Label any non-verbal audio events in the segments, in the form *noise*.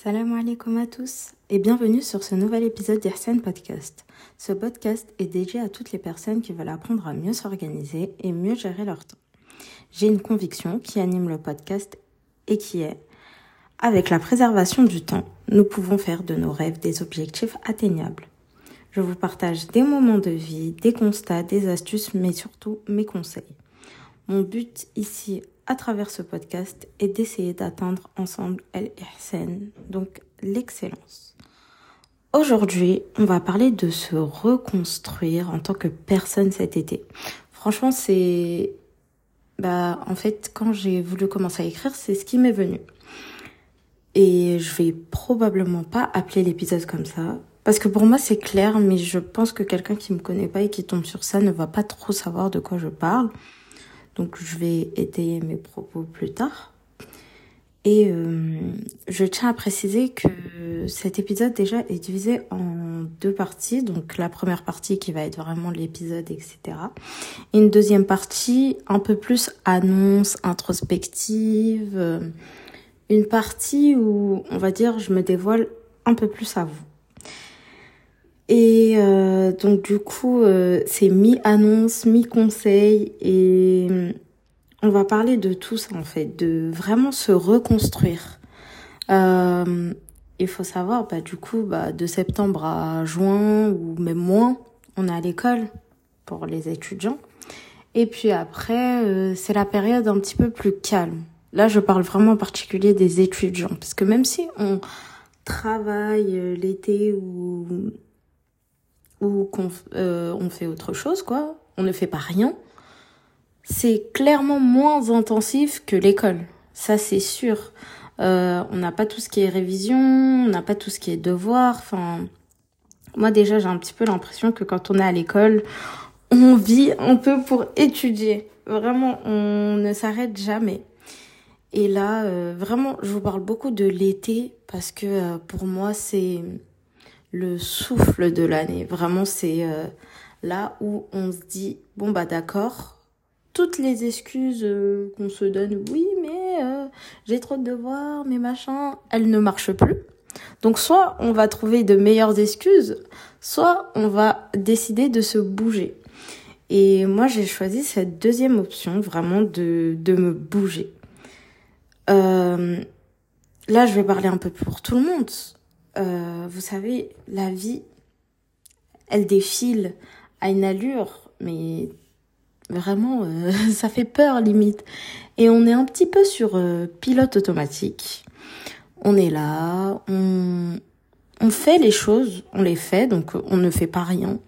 Salam alaikum à tous et bienvenue sur ce nouvel épisode d'Irsen Podcast. Ce podcast est dédié à toutes les personnes qui veulent apprendre à mieux s'organiser et mieux gérer leur temps. J'ai une conviction qui anime le podcast et qui est avec la préservation du temps, nous pouvons faire de nos rêves des objectifs atteignables. Je vous partage des moments de vie, des constats, des astuces, mais surtout mes conseils. Mon but ici, à travers ce podcast, est d'essayer d'atteindre ensemble l'ihsan, donc l'excellence. Aujourd'hui, on va parler de se reconstruire en tant que personne cet été. Franchement, c'est... Bah, en fait, quand j'ai voulu commencer à écrire, c'est ce qui m'est venu. Et je vais probablement pas appeler l'épisode comme ça. Parce que pour moi c'est clair, mais je pense que quelqu'un qui me connaît pas et qui tombe sur ça ne va pas trop savoir de quoi je parle. Donc je vais étayer mes propos plus tard. Et euh, je tiens à préciser que cet épisode déjà est divisé en deux parties. Donc la première partie qui va être vraiment l'épisode, etc. Et une deuxième partie un peu plus annonce, introspective. Une partie où, on va dire, je me dévoile un peu plus à vous. Et euh, donc du coup, euh, c'est mi-annonce, mi-conseil et on va parler de tout ça en fait, de vraiment se reconstruire. Euh, il faut savoir, bah du coup, bah de septembre à juin ou même moins, on est à l'école pour les étudiants. Et puis après, c'est la période un petit peu plus calme. Là, je parle vraiment en particulier des étudiants, parce que même si on travaille euh, l'été ou ou qu'on euh, on fait autre chose, quoi, on ne fait pas rien, c'est clairement moins intensif que l'école. Ça, c'est sûr. Euh, on n'a pas tout ce qui est révision, on n'a pas tout ce qui est devoir. Enfin, moi déjà, j'ai un petit peu l'impression que quand on est à l'école, on vit un peu pour étudier. Vraiment, on ne s'arrête jamais. Et là, euh, vraiment, je vous parle beaucoup de l'été parce que euh, pour moi, c'est le souffle de l'année. Vraiment, c'est euh, là où on se dit, bon bah d'accord, toutes les excuses qu'on se donne, oui, mais j'ai trop de devoirs, mais machin, elles ne marchent plus. Donc soit on va trouver de meilleures excuses, soit on va décider de se bouger. Et moi, j'ai choisi cette deuxième option, vraiment de, de me bouger. Euh, là, je vais parler un peu pour tout le monde. Euh, vous savez, la vie, elle défile à une allure, mais vraiment, euh, *laughs* ça fait peur limite. Et on est un petit peu sur euh, pilote automatique. On est là, on, fait les choses, on les fait, donc on ne fait pas rien.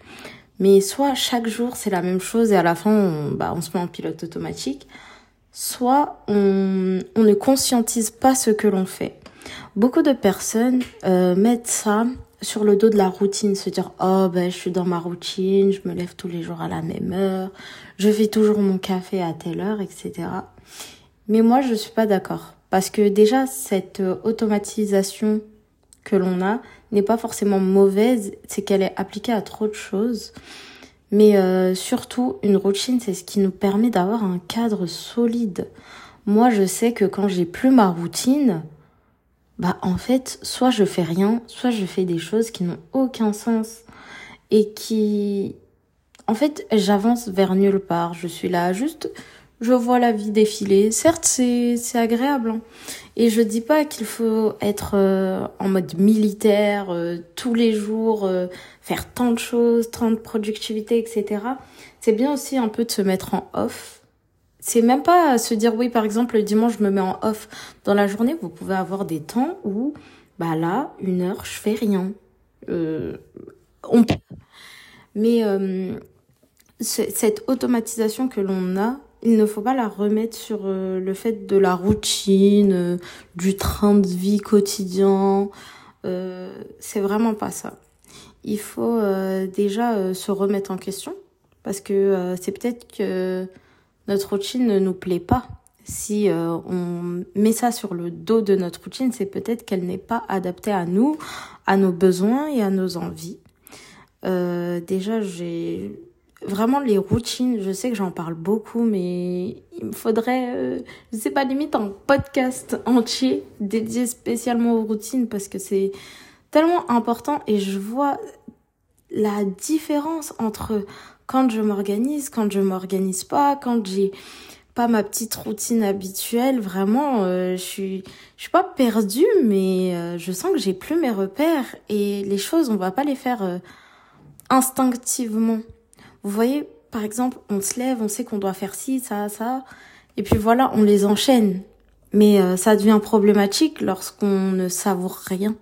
Mais soit chaque jour c'est la même chose et à la fin on, bah, on se met en pilote automatique, soit on, on ne conscientise pas ce que l'on fait. Beaucoup de personnes euh, mettent ça sur le dos de la routine, se dire oh ben je suis dans ma routine, je me lève tous les jours à la même heure, je fais toujours mon café à telle heure, etc. Mais moi je suis pas d'accord parce que déjà cette automatisation que l'on a n'est pas forcément mauvaise, c'est qu'elle est appliquée à trop de choses. Mais euh, surtout, une routine, c'est ce qui nous permet d'avoir un cadre solide. Moi, je sais que quand j'ai plus ma routine, bah en fait, soit je fais rien, soit je fais des choses qui n'ont aucun sens et qui en fait, j'avance vers nulle part. Je suis là juste je vois la vie défiler. Certes, c'est c'est agréable hein. et je dis pas qu'il faut être euh, en mode militaire euh, tous les jours, euh, faire tant de choses, tant de productivité, etc. C'est bien aussi un peu de se mettre en off. C'est même pas se dire oui, par exemple, le dimanche je me mets en off dans la journée. Vous pouvez avoir des temps où bah là, une heure, je fais rien. on mais cette automatisation que l'on a il ne faut pas la remettre sur euh, le fait de la routine, euh, du train de vie quotidien. Euh, c'est vraiment pas ça. Il faut déjà se remettre en question parce que c'est peut-être que notre routine ne nous plaît pas. Si on met ça sur le dos de notre routine, c'est peut-être qu'elle n'est pas adaptée à nous, à nos besoins et à nos envies. déjà, j'ai vraiment les routines, je sais que j'en parle beaucoup, mais il me faudrait, euh, je sais pas, limite un podcast entier dédié spécialement aux routines parce que c'est tellement important et je vois la différence entre quand je m'organise, quand je m'organise pas, quand j'ai pas ma petite routine habituelle, vraiment, euh, je suis, je suis pas perdue, mais euh, je sens que j'ai plus mes repères et les choses, on va pas les faire euh, instinctivement. Vous voyez, par exemple, on se lève, on sait qu'on doit faire ci, ça, ça, et puis voilà, on les enchaîne. Mais ça devient problématique lorsqu'on ne savoure rien.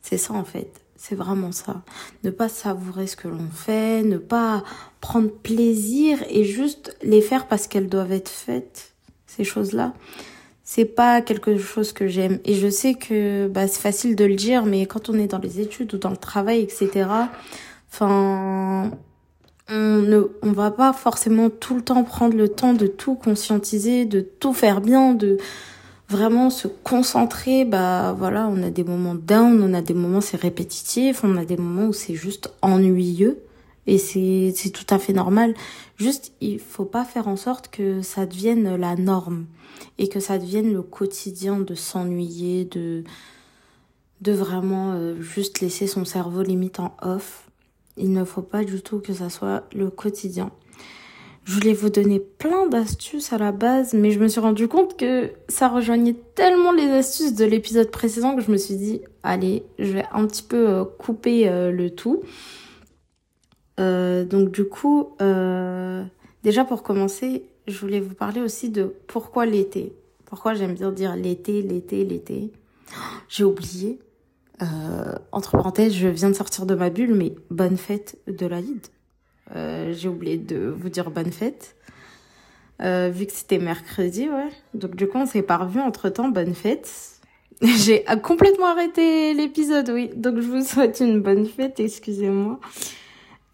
C'est ça en fait. C'est vraiment ça. Ne pas savourer ce que l'on fait, ne pas prendre plaisir et juste les faire parce qu'elles doivent être faites, ces choses-là. C'est pas quelque chose que j'aime. Et je sais que bah, c'est facile de le dire, mais quand on est dans les études ou dans le travail, etc., enfin, on ne, on va pas forcément tout le temps prendre le temps de tout conscientiser, de tout faire bien, de, vraiment se concentrer, bah voilà, on a des moments down, on a des moments c'est répétitif, on a des moments où c'est juste ennuyeux et c'est c'est tout à fait normal. Juste il faut pas faire en sorte que ça devienne la norme et que ça devienne le quotidien de s'ennuyer, de de vraiment euh, juste laisser son cerveau limite en off. Il ne faut pas du tout que ça soit le quotidien. Je voulais vous donner plein d'astuces à la base, mais je me suis rendu compte que ça rejoignait tellement les astuces de l'épisode précédent que je me suis dit, allez, je vais un petit peu euh, couper euh, le tout. Euh, donc du coup, déjà pour commencer, je voulais vous parler aussi de pourquoi l'été. Pourquoi j'aime bien dire l'été, l'été, l'été. J'ai oublié. entre parenthèses, je viens de sortir de ma bulle, mais bonne fête de la Lide. Euh, j'ai oublié de vous dire bonne fête. Euh, vu que c'était mercredi, ouais. Donc du coup, on s'est pas revu entre temps. Bonne fête. *laughs* J'ai complètement arrêté l'épisode, oui. Donc je vous souhaite une bonne fête, excusez-moi.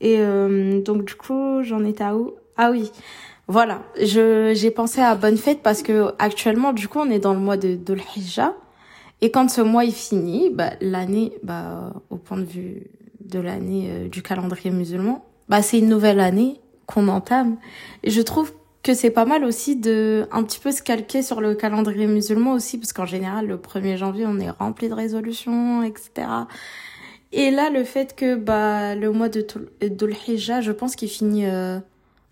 Et euh, donc du coup, j'en étais à où? Ah oui. Voilà, je j'ai pensé à bonne fête parce que actuellement, du coup, on est dans le mois de, de. Et quand ce mois est fini, bah, l'année, bah, au point de vue de l'année du calendrier musulman, bah c'est une nouvelle année qu'on entame. Et je trouve que c'est pas mal aussi de un petit peu se calquer sur le calendrier musulman aussi parce qu'en général le 1er janvier on est rempli de résolutions etc et là le fait que bah le mois de Dhul Hijjah je pense qu'il finit euh,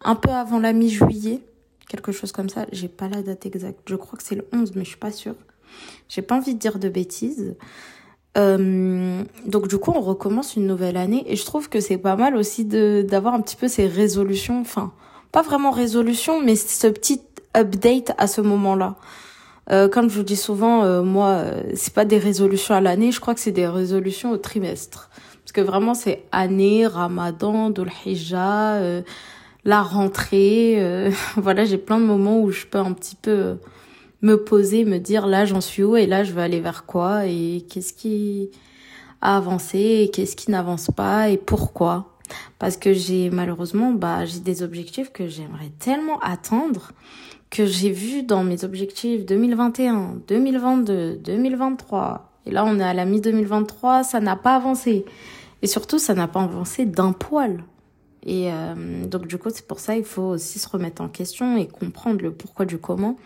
un peu avant la mi-juillet quelque chose comme ça. J'ai pas la date exacte. Je crois que c'est le 11 mais je suis pas sûre. J'ai pas envie de dire de bêtises euh, donc du coup, on recommence une nouvelle année et je trouve que c'est pas mal aussi de d'avoir un petit peu ces résolutions, enfin pas vraiment résolutions, mais ce petit update à ce moment-là. Euh, comme je vous dis souvent, euh, moi, euh, c'est pas des résolutions à l'année, je crois que c'est des résolutions au trimestre, parce que vraiment c'est année, Ramadan, Dhul euh, la rentrée, *laughs* voilà, j'ai plein de moments où je peux un petit peu me poser, me dire là j'en suis où et là je veux aller vers quoi et qu'est-ce qui a avancé et qu'est-ce qui n'avance pas et pourquoi. Parce que j'ai malheureusement bah j'ai des objectifs que j'aimerais tellement atteindre que j'ai vu dans mes objectifs 2021, 2022, 2023 et là on est à la mi 2023, ça n'a pas avancé et surtout ça n'a pas avancé d'un poil. Et euh, donc du coup, c'est pour ça il faut aussi se remettre en question et comprendre le pourquoi du comment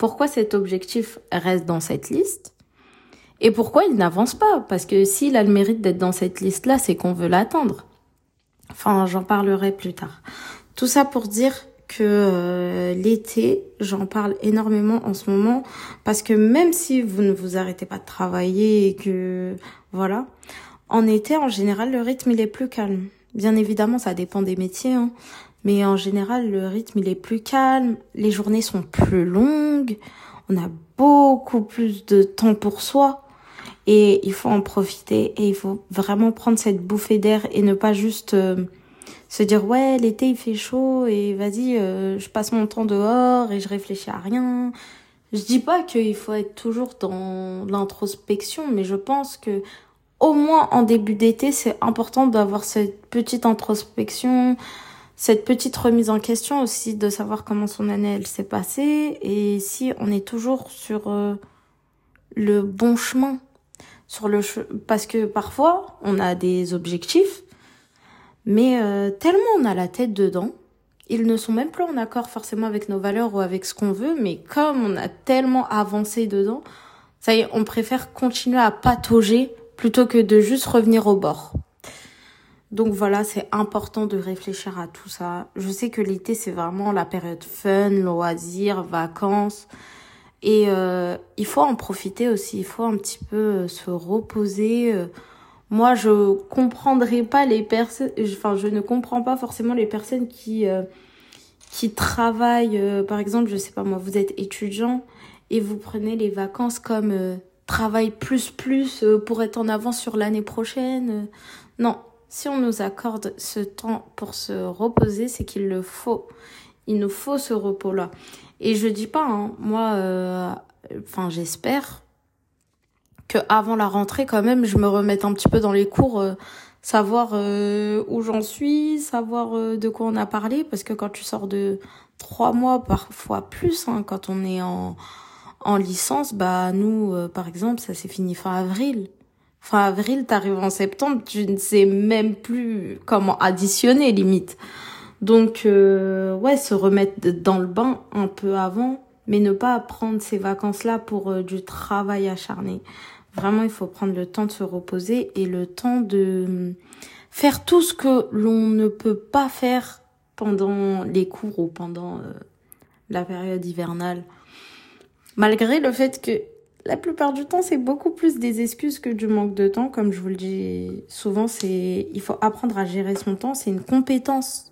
pourquoi cet objectif reste dans cette liste et pourquoi il n'avance pas? Parce que s'il a le mérite d'être dans cette liste-là, c'est qu'on veut l'atteindre. Enfin, j'en parlerai plus tard. Tout ça pour dire que euh, l'été, j'en parle énormément en ce moment parce que même si vous ne vous arrêtez pas de travailler et que voilà, en été en général le rythme il est plus calme. Bien évidemment, ça dépend des métiers. Hein. Mais en général, le rythme, il est plus calme, les journées sont plus longues, on a beaucoup plus de temps pour soi. Et il faut en profiter et il faut vraiment prendre cette bouffée d'air et ne pas juste euh, se dire ouais l'été il fait chaud et vas-y euh, je passe mon temps dehors et je réfléchis à rien. Je dis pas qu'il faut être toujours dans l'introspection mais je pense que au moins en début d'été c'est important d'avoir cette petite introspection, cette petite remise en question aussi de savoir comment son année elle s'est passée et si on est toujours sur euh, le bon chemin sur le parce que parfois on a des objectifs Mais euh, tellement on a la tête dedans, ils ne sont même plus en accord forcément avec nos valeurs ou avec ce qu'on veut, mais comme on a tellement avancé dedans, ça y est, on préfère continuer à patauger plutôt que de juste revenir au bord. Donc voilà, c'est important de réfléchir à tout ça. Je sais que l'été, c'est vraiment la période fun, loisirs, vacances. Et euh, il faut en profiter aussi, il faut un petit peu euh, se reposer. Euh. Moi, je comprendrai pas les personnes, enfin, je ne comprends pas forcément les personnes qui qui travaillent. par exemple, je sais pas moi, vous êtes étudiant et vous prenez les vacances comme travail plus plus pour être en avance sur l'année prochaine. Non, si on nous accorde ce temps pour se reposer, c'est qu'il le faut. Il nous faut ce repos-là. Et je dis pas, hein, moi, euh, enfin, j'espère que avant la rentrée, quand même, je me remette un petit peu dans les cours, euh, savoir euh, où j'en suis, savoir de quoi on a parlé, parce que quand tu sors de trois mois, parfois plus, hein, quand on est en en licence, bah nous, par exemple, ça s'est fini fin avril. Fin avril, t'arrives en septembre, tu ne sais même plus comment additionner limite. Donc, euh, ouais, se remettre dans le bain un peu avant, mais ne pas prendre ces vacances-là pour euh, du travail acharné. Vraiment, il faut prendre le temps de se reposer et le temps de faire tout ce que l'on ne peut pas faire pendant les cours ou pendant euh, la période hivernale. Malgré le fait que la plupart du temps, c'est beaucoup plus des excuses que du manque de temps. Comme je vous le dis souvent, c'est il faut apprendre à gérer son temps. C'est une compétence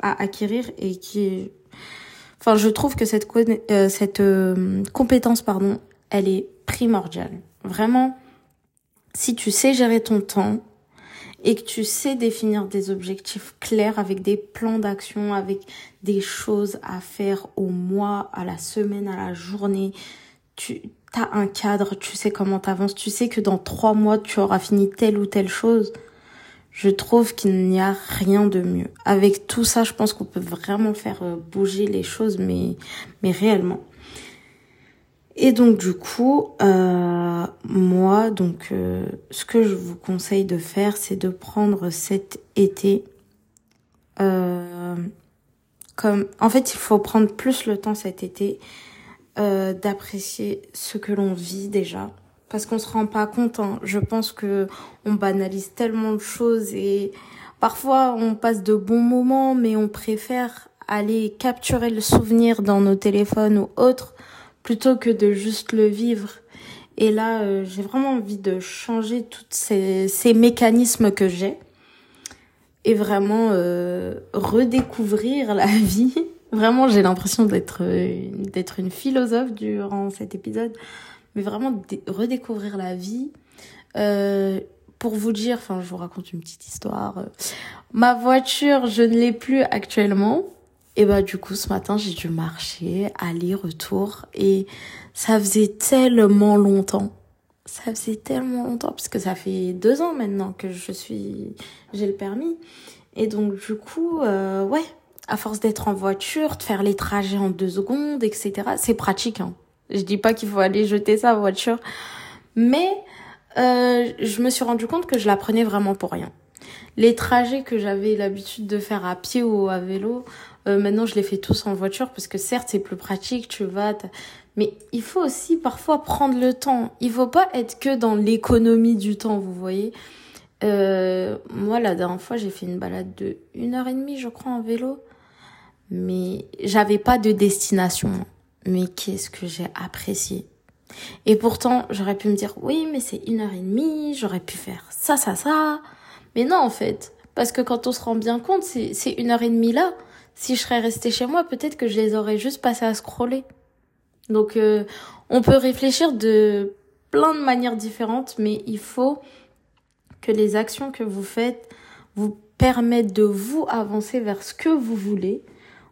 à acquérir et qui enfin je trouve que cette euh, cette euh, compétence pardon elle est primordiale vraiment si tu sais gérer ton temps et que tu sais définir des objectifs clairs avec des plans d'action avec des choses à faire au mois à la semaine à la journée tu as un cadre tu sais comment t'avances tu sais que dans trois mois tu auras fini telle ou telle chose je trouve qu'il n'y a rien de mieux. Avec tout ça, je pense qu'on peut vraiment faire euh, bouger les choses, mais, mais réellement. Et donc du coup, euh, moi, donc euh, ce que je vous conseille de faire, c'est de prendre cet été comme, en fait, il faut prendre plus le temps cet été d'apprécier ce que l'on vit déjà, parce qu'on se rend pas compte. Hein. Je pense que on banalise tellement de choses et parfois on passe de bons moments, mais on préfère aller capturer le souvenir dans nos téléphones ou autres plutôt que de juste le vivre. Et là, euh, j'ai vraiment envie de changer tous ces, ces mécanismes que j'ai et vraiment euh, redécouvrir *laughs* la vie. Vraiment, j'ai l'impression d'être d'être une philosophe durant cet épisode mais vraiment redécouvrir la vie. Euh, pour vous dire, enfin, je vous raconte une petite histoire. Ma voiture, je ne l'ai plus actuellement. Et bah du coup, ce matin, j'ai dû marcher, aller-retour, et ça faisait tellement longtemps. Ça faisait tellement longtemps, parce que ça fait deux ans maintenant que je suis, j'ai le permis. Et donc du coup, euh, ouais, à force d'être en voiture, de faire les trajets en deux secondes, etc. C'est pratique, hein. Je dis pas qu'il faut aller jeter sa voiture, mais euh, je me suis rendu compte que je la prenais vraiment pour rien. Les trajets que j'avais l'habitude de faire à pied ou à vélo, euh, maintenant je les fais tous en voiture parce que certes c'est plus pratique, tu vas, mais il faut aussi parfois prendre le temps. Il faut pas être que dans l'économie du temps, vous voyez. Euh, moi la dernière fois j'ai fait une balade de une heure et demie je crois en vélo, mais j'avais pas de destination mais qu'est-ce que j'ai apprécié. Et pourtant, j'aurais pu me dire, oui, mais c'est une heure et demie, j'aurais pu faire ça, ça, ça. Mais non, en fait. Parce que quand on se rend bien compte, c'est une heure et demie là. Si je serais restée chez moi, peut-être que je les aurais juste passées à scroller. Donc, euh, on peut réfléchir de plein de manières différentes, mais il faut que les actions que vous faites vous permettent de vous avancer vers ce que vous voulez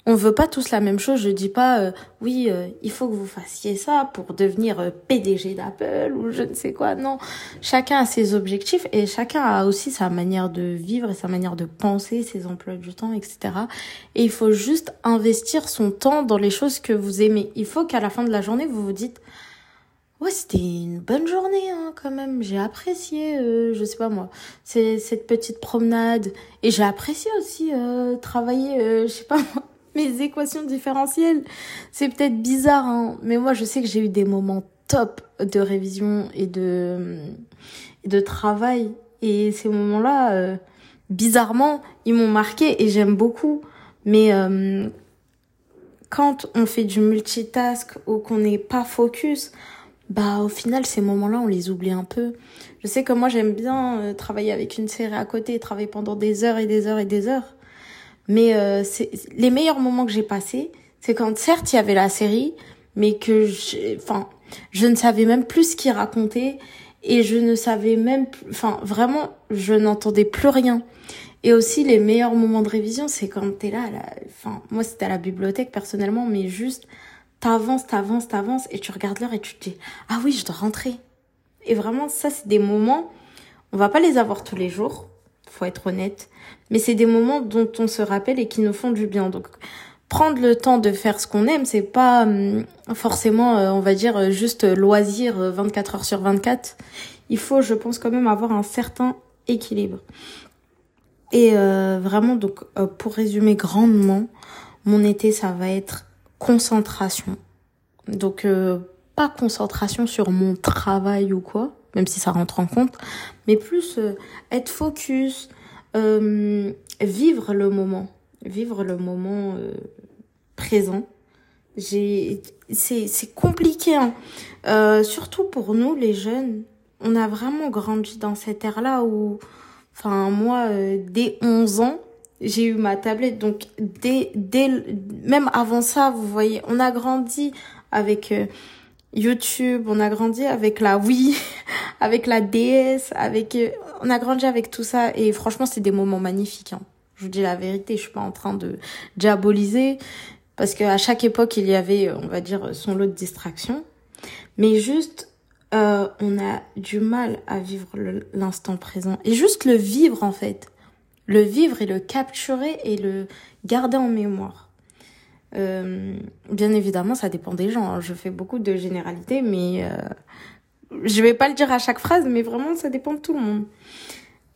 on veut pas tous la même chose. Je dis pas euh, oui, euh, il faut que vous fassiez ça pour devenir euh, PDG d'Apple ou je ne sais quoi. Non, chacun a ses objectifs et chacun a aussi sa manière de vivre et sa manière de penser, ses emplois du temps, etc. Et il faut juste investir son temps dans les choses que vous aimez. Il faut qu'à la fin de la journée vous vous dites ouais, c'était une bonne journée hein, quand même. J'ai apprécié, euh, je sais pas moi, cette petite promenade. Et j'ai apprécié aussi euh, travailler, je sais pas moi, mes équations différentielles. C'est peut-être bizarre, hein, mais moi je sais que j'ai eu des moments top de révision et de, de travail. Et ces moments-là, bizarrement, ils m'ont marqué et j'aime beaucoup. Mais quand on fait du multitask ou qu'on n'est pas focus, bah au final ces moments-là on les oublie un peu. Je sais que moi j'aime bien euh, travailler avec une série à côté, travailler pendant des heures et des heures et des heures. Mais euh, les meilleurs moments que j'ai passés, c'est quand certes il y avait la série, mais que enfin je ne savais même plus ce qu'il racontait et je ne savais même enfin vraiment je n'entendais plus rien. Et aussi les meilleurs moments de révision, c'est quand t'es là, là enfin moi c'était à la bibliothèque personnellement, mais juste t'avances, t'avances, t'avances et tu regardes l'heure et tu te dis ah oui, je dois rentrer. Et vraiment, ça, c'est des moments, on va pas les avoir tous les jours, faut être honnête, mais c'est des moments dont on se rappelle et qui nous font du bien. Donc, prendre le temps de faire ce qu'on aime, c'est pas hum, forcément, euh, on va dire, juste loisir 24 euh, heures sur 24. Il faut, je pense, quand même avoir un certain équilibre. Et euh, vraiment, donc, pour résumer grandement, mon été, ça va être concentration. Donc euh, pas concentration sur mon travail ou quoi, même si ça rentre en compte, mais plus euh, être focus, euh, vivre le moment, vivre le moment présent. J'ai, c'est compliqué, hein. surtout pour nous les jeunes. On a vraiment grandi dans cette ère-là où, enfin moi, dès 11 ans, j'ai eu ma tablette. Donc, dès, dès, même avant ça, vous voyez, on a grandi avec euh, YouTube, on a grandi avec la Wii, *laughs* avec la DS, avec, euh, on a grandi avec tout ça. Et franchement, c'est des moments magnifiques. Hein. Je vous dis la vérité, je suis pas en train de diaboliser. Parce qu'à chaque époque, il y avait, on va dire, son lot de distractions. Mais juste, euh, on a du mal à vivre l'instant présent. Et juste le vivre, en fait le vivre et le capturer et le garder en mémoire. Euh, bien évidemment, ça dépend des gens. Hein. Je fais beaucoup de généralités, mais euh, je vais pas le dire à chaque phrase, mais vraiment, ça dépend de tout le monde.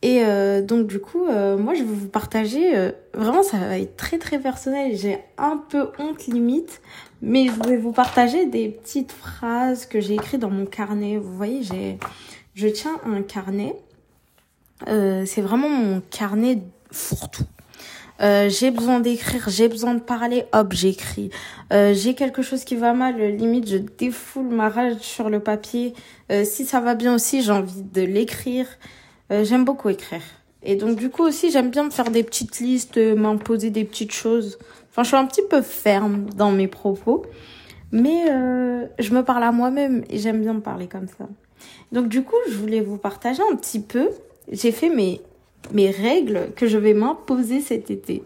Et euh, donc du coup, euh, moi, je vais vous partager. Euh, vraiment, ça va être très très personnel. J'ai un peu honte limite, mais je vais vous partager des petites phrases que j'ai écrites dans mon carnet. Vous voyez, j'ai, je tiens un carnet c'est vraiment mon carnet fourre-tout. Euh, j'ai besoin d'écrire, j'ai besoin de parler, hop, j'écris. Euh, j'ai quelque chose qui va mal, limite, je défoule ma rage sur le papier. Euh, si ça va bien aussi, j'ai envie de l'écrire. Euh, j'aime beaucoup écrire. Et donc, du coup, aussi, j'aime bien me faire des petites listes, m'imposer des petites choses. Enfin, je suis un petit peu ferme dans mes propos. Mais je me parle à moi-même et j'aime bien me parler comme ça. Donc, du coup, je voulais vous partager un petit peu j'ai fait mes, mes règles que je vais m'imposer cet été.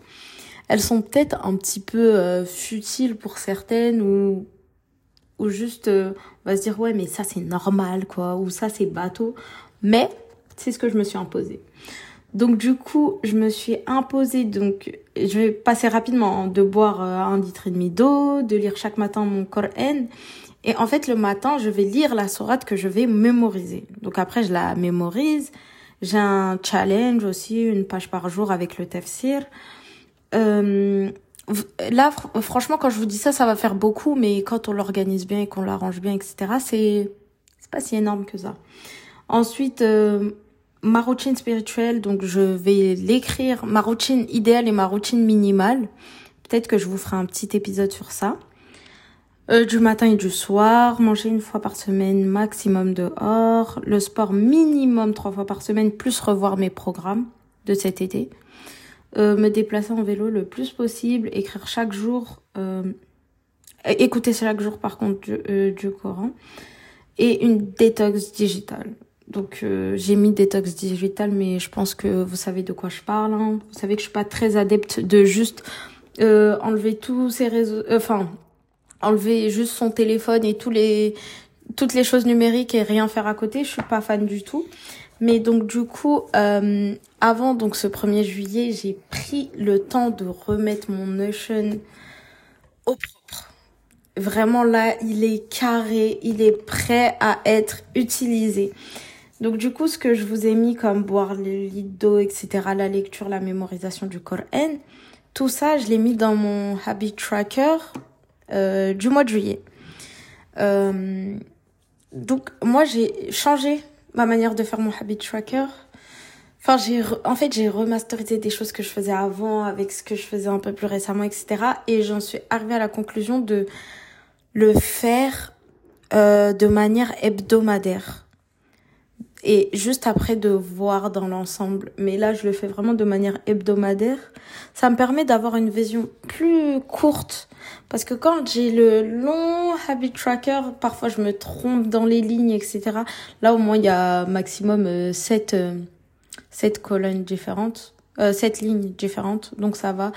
Elles sont peut-être un petit peu euh, futiles pour certaines ou, ou juste euh, on va se dire ouais mais ça c'est normal quoi ou ça c'est bateau. Mais c'est ce que je me suis imposé. Donc du coup, je me suis imposé donc je vais passer rapidement de boire euh, un litre et demi d'eau, de lire chaque matin mon Coran et en fait le matin, je vais lire la sourate que je vais mémoriser. Donc après je la mémorise, j'ai un challenge aussi, une page par jour avec le tafsir. Euh, là, franchement, quand je vous dis ça, ça va faire beaucoup, mais quand on l'organise bien et qu'on l'arrange bien, etc., c'est pas si énorme que ça. Ensuite, euh, ma routine spirituelle, donc je vais l'écrire, ma routine idéale et ma routine minimale. Peut-être que je vous ferai un petit épisode sur ça. Euh, du matin et du soir, manger une fois par semaine maximum dehors, le sport minimum trois fois par semaine, plus revoir mes programmes de cet été, euh, me déplacer en vélo le plus possible, écrire chaque jour, euh, écouter chaque jour par contre du, euh, du Coran, et une détox digitale. Donc j'ai mis détox digital, mais je pense que vous savez de quoi je parle. Hein. Vous savez que je suis pas très adepte de juste enlever tous ces réseaux, enfin enlever juste son téléphone et les toutes les choses numériques et rien faire à côté, je suis pas fan du tout. Mais donc du coup, euh, avant donc ce 1er juillet, j'ai pris le temps de remettre mon Notion au propre. Vraiment là, il est carré, il est prêt à être utilisé. Donc du coup, ce que je vous ai mis comme boire le lit d'eau, etc., la lecture, la mémorisation du Coran, tout ça, je l'ai mis dans mon habit tracker euh, du mois de juillet. Euh, donc moi, j'ai changé ma manière de faire mon habit tracker. Enfin, j'ai en fait j'ai remasterisé des choses que je faisais avant avec ce que je faisais un peu plus récemment, etc. Et j'en suis arrivée à la conclusion de le faire euh, de manière hebdomadaire. Et juste après de voir dans l'ensemble. Mais là, je le fais vraiment de manière hebdomadaire. Ça me permet d'avoir une vision plus courte. Parce que quand j'ai le long habit tracker, parfois je me trompe dans les lignes, etc. Là, au moins, il y a maximum euh, 7, euh, 7 colonnes différentes. Euh, 7 lignes différentes. Donc ça va.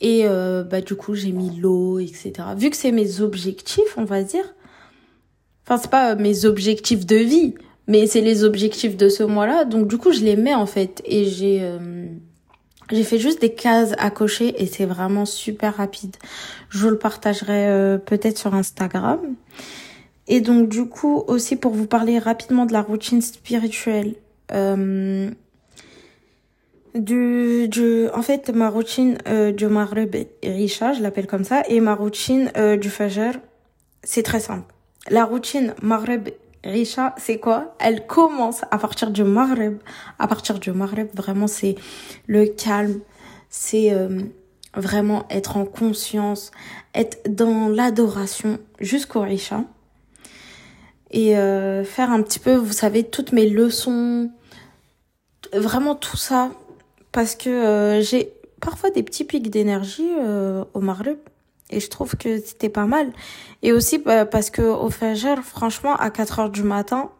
Et euh, bah du coup j'ai mis l'eau, etc. Vu que c'est mes objectifs, on va dire. Enfin c'est pas mes objectifs de vie, mais c'est les objectifs de ce mois-là. Donc du coup je les mets en fait et j'ai euh, j'ai fait juste des cases à cocher et c'est vraiment super rapide. Je le partagerai euh, peut-être sur Instagram. Et donc du coup aussi pour vous parler rapidement de la routine spirituelle. Euh, du, en fait, ma routine euh, du Maghreb Risha, je l'appelle comme ça, et ma routine euh, du Fajr, c'est très simple. La routine Maghreb Risha, c'est quoi? Elle commence à partir du Maghreb. À partir du Maghreb, vraiment, c'est le calme, c'est euh, vraiment être en conscience, être dans l'adoration jusqu'au Risha. Et euh, faire un petit peu, vous savez, toutes mes leçons, vraiment tout ça, parce que euh, j'ai parfois des petits pics d'énergie euh, au Maghreb et je trouve que c'était pas mal. Et aussi bah, parce que au Fajr, franchement, à 4 heures du matin,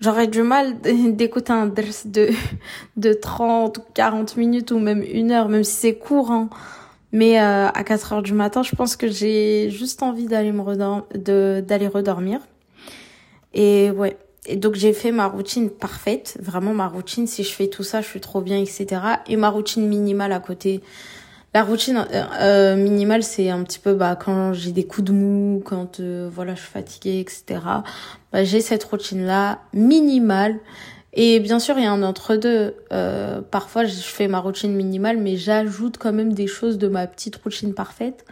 j'aurais du mal *laughs* d'écouter un drs de, *laughs* de 30 ou 40 minutes ou même une heure, même si c'est court. Mais euh, à 4 heures du matin, je pense que j'ai juste envie d'aller me redormir, d'aller redormir. Et ouais, et donc j'ai fait ma routine parfaite, vraiment ma routine. Si je fais tout ça, je suis trop bien, etc. Et ma routine minimale à côté. La routine euh, euh minimale, c'est un petit peu bah quand j'ai des coups de mou, quand euh, voilà je suis fatiguée, etc. Bah, j'ai cette routine là minimale. Et bien sûr, il y a un entre deux. Euh, parfois, je fais ma routine minimale, mais j'ajoute quand même des choses de ma petite routine parfaite.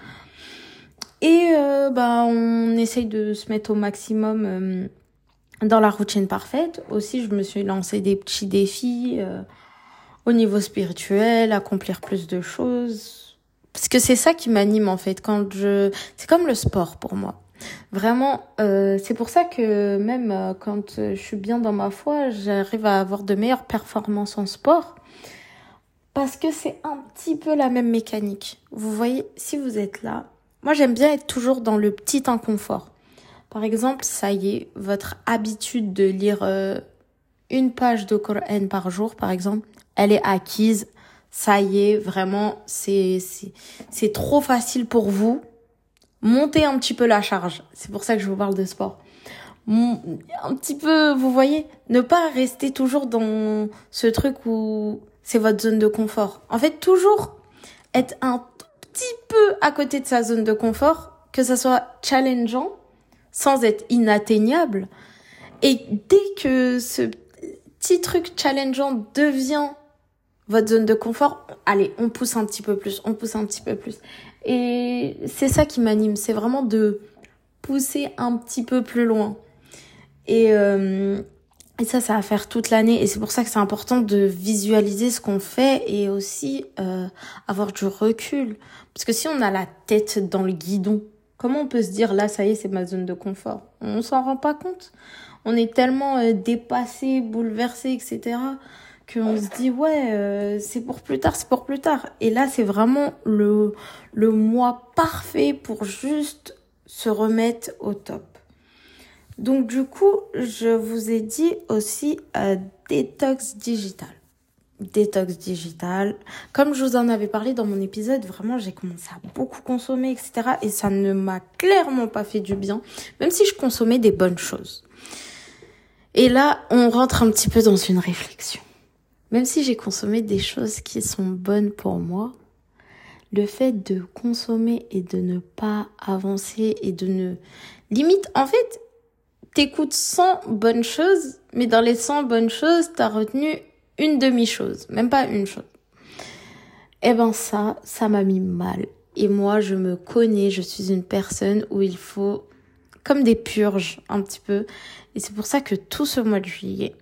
Et euh, bah on essaye de se mettre au maximum dans la routine parfaite. Aussi, je me suis lancé des petits défis au niveau spirituel, accomplir plus de choses. Parce que c'est ça qui m'anime en fait. Quand je, c'est comme le sport pour moi. Vraiment, euh, c'est pour ça que même euh, quand je suis bien dans ma foi, j'arrive à avoir de meilleures performances en sport. Parce que c'est un petit peu la même mécanique. Vous voyez, si vous êtes là, moi j'aime bien être toujours dans le petit inconfort. Par exemple, ça y est, votre habitude de lire euh, une page de Coran par jour, par exemple, elle est acquise. Ça y est, vraiment, c'est c'est trop facile pour vous. Montez un petit peu la charge. C'est pour ça que je vous parle de sport. Un petit peu, vous voyez, ne pas rester toujours dans ce truc où c'est votre zone de confort. En fait, toujours être un petit peu à côté de sa zone de confort, que ça soit challengeant sans être inatteignable. Et dès que ce petit truc challengeant devient votre zone de confort, allez, on pousse un petit peu plus, on pousse un petit peu plus. Et c'est ça qui m'anime, c'est vraiment de pousser un petit peu plus loin. Et, euh, et ça, ça va faire toute l'année. Et c'est pour ça que c'est important de visualiser ce qu'on fait et aussi euh, avoir du recul. Parce que si on a la tête dans le guidon, Comment on peut se dire là, ça y est, c'est ma zone de confort? On s'en rend pas compte. On est tellement euh, dépassé, bouleversé, etc. qu'on se dit ouais, euh, c'est pour plus tard, c'est pour plus tard. Et là, c'est vraiment le le mois parfait pour juste se remettre au top. Donc du coup, je vous ai dit aussi euh, détox digital détox digital. Comme je vous en avais parlé dans mon épisode, vraiment j'ai commencé à beaucoup consommer, etc. Et ça ne m'a clairement pas fait du bien, même si je consommais des bonnes choses. Et là, on rentre un petit peu dans une réflexion. Même si j'ai consommé des choses qui sont bonnes pour moi, le fait de consommer et de ne pas avancer et de ne... Limite, en fait, t'écoutes 100 bonnes choses, mais dans les 100 bonnes choses, t'as retenu une demi-chose, même pas une chose. Eh ben ça, ça m'a mis mal. Et moi, je me connais, je suis une personne où il faut comme des purges un petit peu. Et c'est pour ça que tout ce mois de juillet,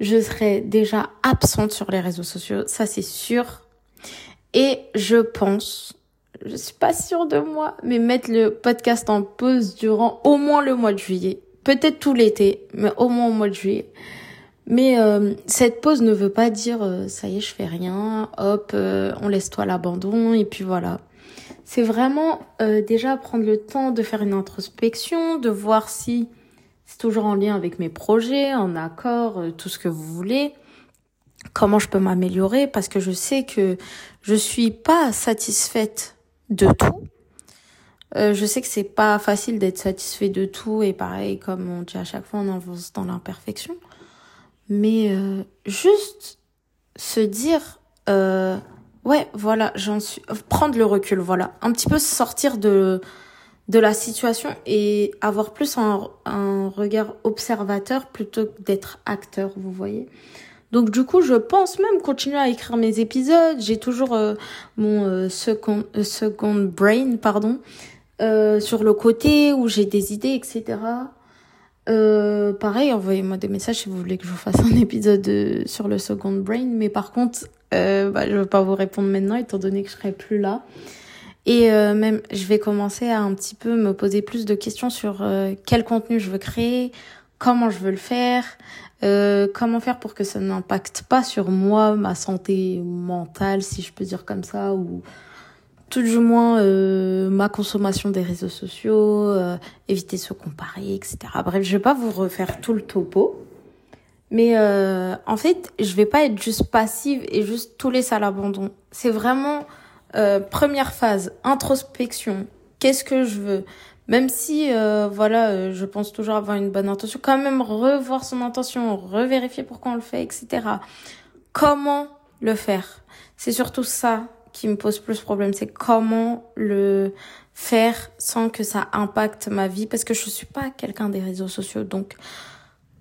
je serai déjà absente sur les réseaux sociaux, ça c'est sûr. Et je pense, je suis pas sûre de moi, mais mettre le podcast en pause durant au moins le mois de juillet. Peut-être tout l'été, mais au moins au mois de juillet. Mais euh, cette pause ne veut pas dire euh, ça y est, je fais rien, hop, euh, on laisse toi l'abandon et puis voilà. C'est vraiment déjà prendre le temps de faire une introspection, de voir si c'est toujours en lien avec mes projets, en accord, tout ce que vous voulez. Comment je peux m'améliorer? Parce que je sais que je suis pas satisfaite de tout. je sais que c'est pas facile d'être satisfait de tout et pareil comme on dit à chaque fois on avance dans l'imperfection mais euh, juste se dire euh, ouais voilà j'en suis prendre le recul voilà un petit peu sortir de de la situation et avoir plus un, regard observateur plutôt que d'être acteur vous voyez donc du coup je pense même continuer à écrire mes épisodes j'ai toujours euh, mon euh, second second brain pardon sur le côté où j'ai des idées etc euh, pareil, envoyez-moi des messages si vous voulez que je vous fasse un épisode euh, sur le second brain. Mais par contre, euh, bah, je ne vais pas vous répondre maintenant étant donné que je serai plus là. Et euh, même, je vais commencer à un petit peu me poser plus de questions sur quel contenu je veux créer, comment je veux le faire, comment faire pour que ça n'impacte pas sur moi, ma santé mentale, si je peux dire comme ça, ou tout du moins euh, ma consommation des réseaux sociaux, euh, éviter de se comparer, etc. Bref, je vais pas vous refaire tout le topo. Mais euh, en fait, je vais pas être juste passive et juste tout laisser à l'abandon. C'est vraiment euh, première phase, introspection. Qu'est-ce que je veux? Même si, euh, voilà, je pense toujours avoir une bonne intention, quand même revoir son intention, revérifier pourquoi on le fait, etc. Comment le faire? C'est surtout ça qui me pose plus problème, c'est comment le faire sans que ça impacte ma vie parce que je suis pas quelqu'un des réseaux sociaux. Donc,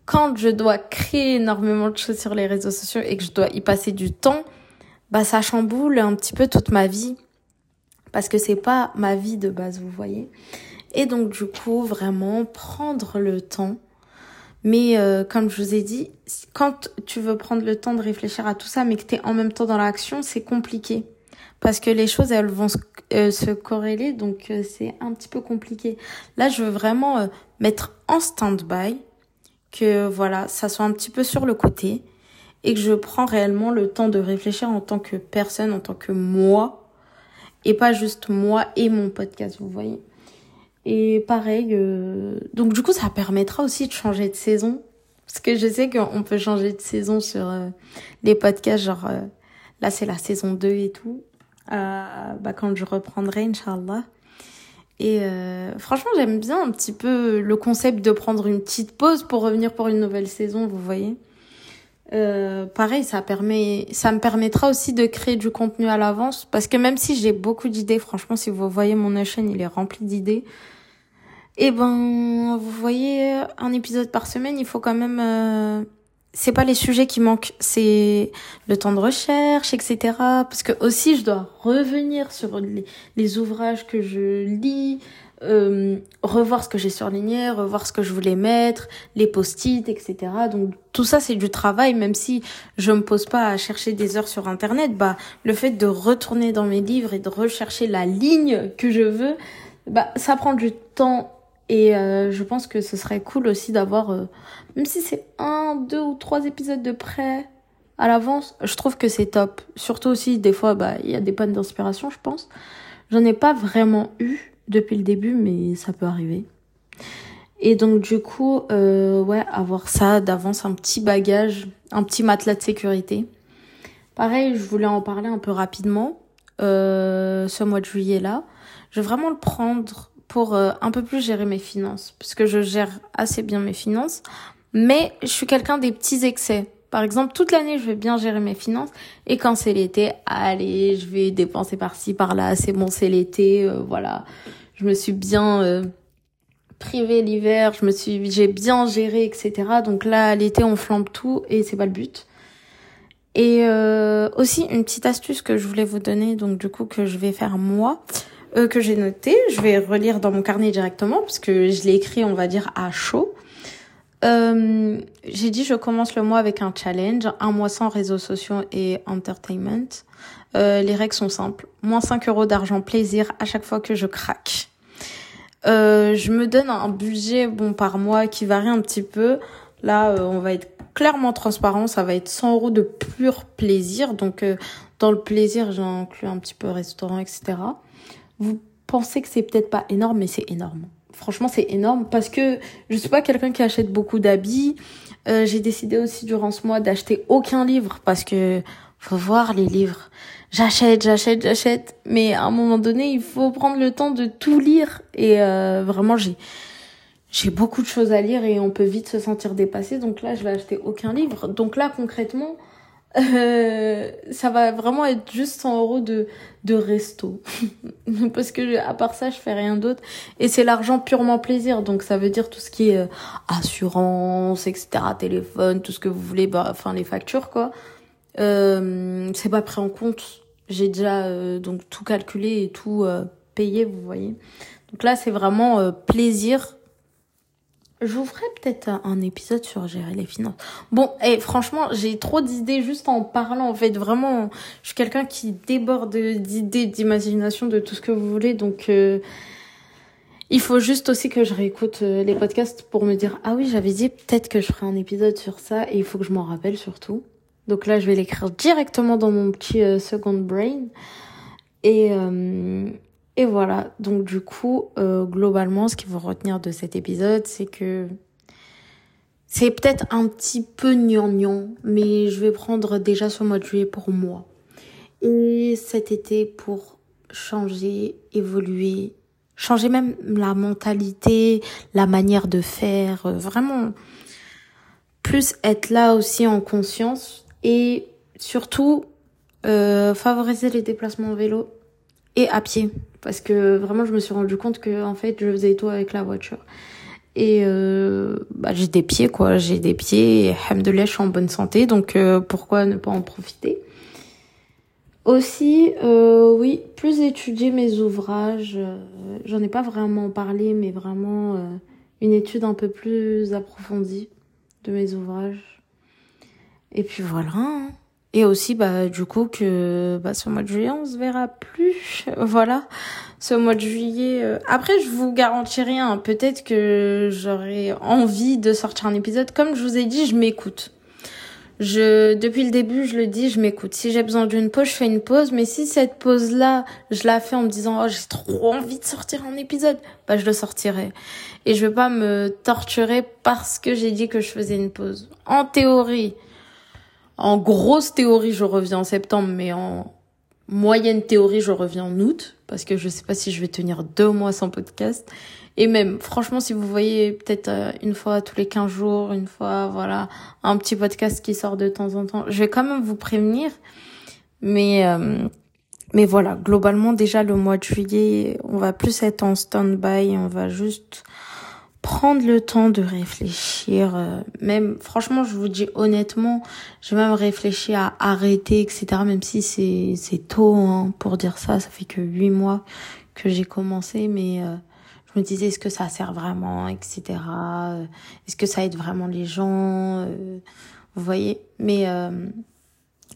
quand je dois créer énormément de choses sur les réseaux sociaux et que je dois y passer du temps, bah, ça chamboule un petit peu toute ma vie parce que c'est pas ma vie de base, vous voyez. Et donc, du coup, vraiment prendre le temps. Mais euh, comme je vous ai dit, quand tu veux prendre le temps de réfléchir à tout ça, mais que tu es en même temps dans l'action, c'est compliqué parce que les choses elles vont se, euh, corréler donc euh, c'est un petit peu compliqué. Là, je veux vraiment euh, mettre en stand-by que voilà, ça soit un petit peu sur le côté et que je prends réellement le temps de réfléchir en tant que personne, en tant que moi et pas juste moi et mon podcast, vous voyez. Et pareil, donc du coup, ça permettra aussi de changer de saison parce que je sais qu'on peut changer de saison sur les podcasts, genre là c'est la saison 2 et tout euh, bah, quand je reprendrai, Inch'Allah. Et euh, franchement, j'aime bien un petit peu le concept de prendre une petite pause pour revenir pour une nouvelle saison, vous voyez. Euh, pareil, ça permet, ça me permettra aussi de créer du contenu à l'avance, parce que même si j'ai beaucoup d'idées, franchement, si vous voyez mon chaîne, il est rempli d'idées. Et eh ben, vous voyez, un épisode par semaine, il faut quand même euh, c'est pas les sujets qui manquent, c'est le temps de recherche, etc. Parce que aussi, je dois revenir sur les, ouvrages que je lis, euh, revoir ce que j'ai surligné, revoir ce que je voulais mettre, les post-it, etc. Donc tout ça, c'est du travail, même si je me pose pas à chercher des heures sur Internet. Bah, le fait de retourner dans mes livres et de rechercher la ligne que je veux, bah, ça prend du temps et euh, je pense que ce serait cool aussi d'avoir, euh, même si c'est un, deux ou trois épisodes de près à l'avance, je trouve que c'est top. Surtout aussi, des fois, bah, il y a des pannes d'inspiration, je pense. J'en ai pas vraiment eu depuis le début, mais ça peut arriver. Et donc, du coup, euh, ouais, avoir ça d'avance, un petit bagage, un petit matelas de sécurité. Pareil, je voulais en parler un peu rapidement, euh, ce mois de juillet-là. Je vais vraiment le prendre pour euh, un peu plus gérer mes finances, parce que je gère assez bien mes finances, mais je suis quelqu'un des petits excès. Par exemple, toute l'année, je vais bien gérer mes finances. Et quand c'est l'été, allez, je vais dépenser par-ci, par-là. C'est bon, c'est l'été. Euh, voilà. Je me suis bien euh, privée l'hiver. Je me suis, j'ai bien géré, etc. Donc là, l'été, on flambe tout et c'est pas le but. Et euh, aussi, une petite astuce que je voulais vous donner, donc du coup, que je vais faire moi. que j'ai noté, je vais relire dans mon carnet directement parce que je l'ai écrit, on va dire, à chaud. Euh, j'ai dit je commence le mois avec un challenge, un mois sans réseaux sociaux et entertainment. Euh, les règles sont simples. Moins 5 euros d'argent plaisir à chaque fois que je craque. Euh, je me donne un budget bon par mois qui varie un petit peu. Là, euh, on va être clairement transparent. Ça va être 100 euros de pur plaisir. Donc, euh, dans le plaisir, j'inclus un petit peu restaurant, etc. Vous pensez que c'est peut-être pas énorme, mais c'est énorme franchement, c'est énorme parce que je suis pas quelqu'un qui achète beaucoup d'habits. Euh, j'ai décidé aussi durant ce mois d'acheter aucun livre parce que faut voir les livres. J'achète, j'achète, j'achète, mais à un moment donné, il faut prendre le temps de tout lire et euh, vraiment j'ai j'ai beaucoup de choses à lire et on peut vite se sentir dépassé. Donc là, je vais acheter aucun livre. Donc là, concrètement, euh, ça va vraiment être juste 100 euros de, de resto. *laughs* Parce que à part ça, je fais rien d'autre. Et c'est l'argent purement plaisir. Donc ça veut dire tout ce qui est euh, assurance, etc., téléphone, tout ce que vous voulez, bah, enfin les factures, quoi. Euh, c'est pas pris en compte. J'ai déjà euh, donc tout calculé et tout payé, vous voyez. Donc là, c'est vraiment plaisir je ferai peut-être un épisode sur gérer les finances. Bon, et franchement, j'ai trop d'idées juste en parlant. En fait, vraiment, je suis quelqu'un qui déborde d'idées, d'imagination, de tout ce que vous voulez. Donc, euh, il faut juste aussi que je réécoute euh, les podcasts pour me dire ah oui, j'avais dit peut-être que je ferai un épisode sur ça et il faut que je m'en rappelle surtout. Donc là, je vais l'écrire directement dans mon petit euh, second brain. Et et voilà, donc du coup, euh, globalement, ce qu'il faut retenir de cet épisode, c'est que c'est peut-être un petit peu gnangnan, mais je vais prendre déjà ce mois de juillet pour moi. Et cet été pour changer, évoluer, changer même la mentalité, la manière de faire, euh, vraiment plus être là aussi en conscience et surtout euh, favoriser les déplacements en vélo et à pied. Parce que vraiment je me suis rendu compte que en fait je faisais tout avec la voiture. Et euh, bah, j'ai des pieds quoi. J'ai des pieds et alhamdoulilah je en bonne santé. Donc euh, pourquoi ne pas en profiter? Aussi euh, oui plus étudier mes ouvrages. Euh, j'en ai pas vraiment parlé mais vraiment une étude un peu plus approfondie de mes ouvrages. Et puis voilà hein. Et aussi, bah, du coup, que bah, ce mois de juillet, on se verra plus. *laughs* Voilà, ce mois de juillet. Euh, après, je vous garantis rien. Peut-être que j'aurai envie de sortir un épisode. Comme je vous ai dit, je m'écoute. Je, depuis le début, je le dis, je m'écoute. Si j'ai besoin d'une pause, je fais une pause. Mais si cette pause-là, je la fais en me disant, oh, j'ai trop envie de sortir un épisode, bah, je le sortirai. Et je vais pas me torturer parce que j'ai dit que je faisais une pause. En théorie, en grosse théorie, je reviens en septembre, mais en moyenne théorie, je reviens en août, parce que je sais pas si je vais tenir deux mois sans podcast. Et même, franchement, si vous voyez peut-être euh, une fois tous les 15 jours, une fois, voilà, un petit podcast qui sort de temps en temps, je vais quand même vous prévenir. Mais, euh, mais voilà, globalement, déjà le mois de juillet, on va plus être en stand-by, on va juste prendre le temps de réfléchir. Euh, même, franchement, je vous dis honnêtement, j'ai même réfléchi à arrêter, etc. Même si c'est c'est tôt hein, pour dire ça. Ça fait que huit mois que j'ai commencé, mais euh, je me disais est-ce que ça sert vraiment, etc. Euh, est-ce que ça aide vraiment les gens Vous voyez. Mais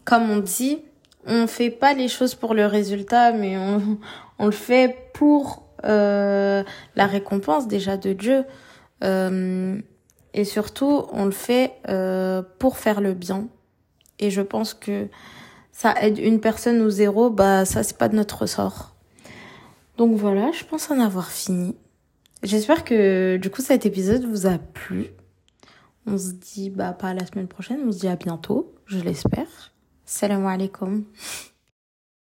comme on dit, on fait pas les choses pour le résultat, mais on on le fait pour euh, la récompense déjà de Dieu. Euh, et surtout, on le fait euh, pour faire le bien. Et je pense que ça aide une personne ou zéro, bah ça c'est pas de notre ressort. Donc voilà, je pense en avoir fini. J'espère que du coup cet épisode vous a plu. On se dit bah pas la semaine prochaine, on se dit à bientôt, je l'espère. Salam alaikum. *laughs*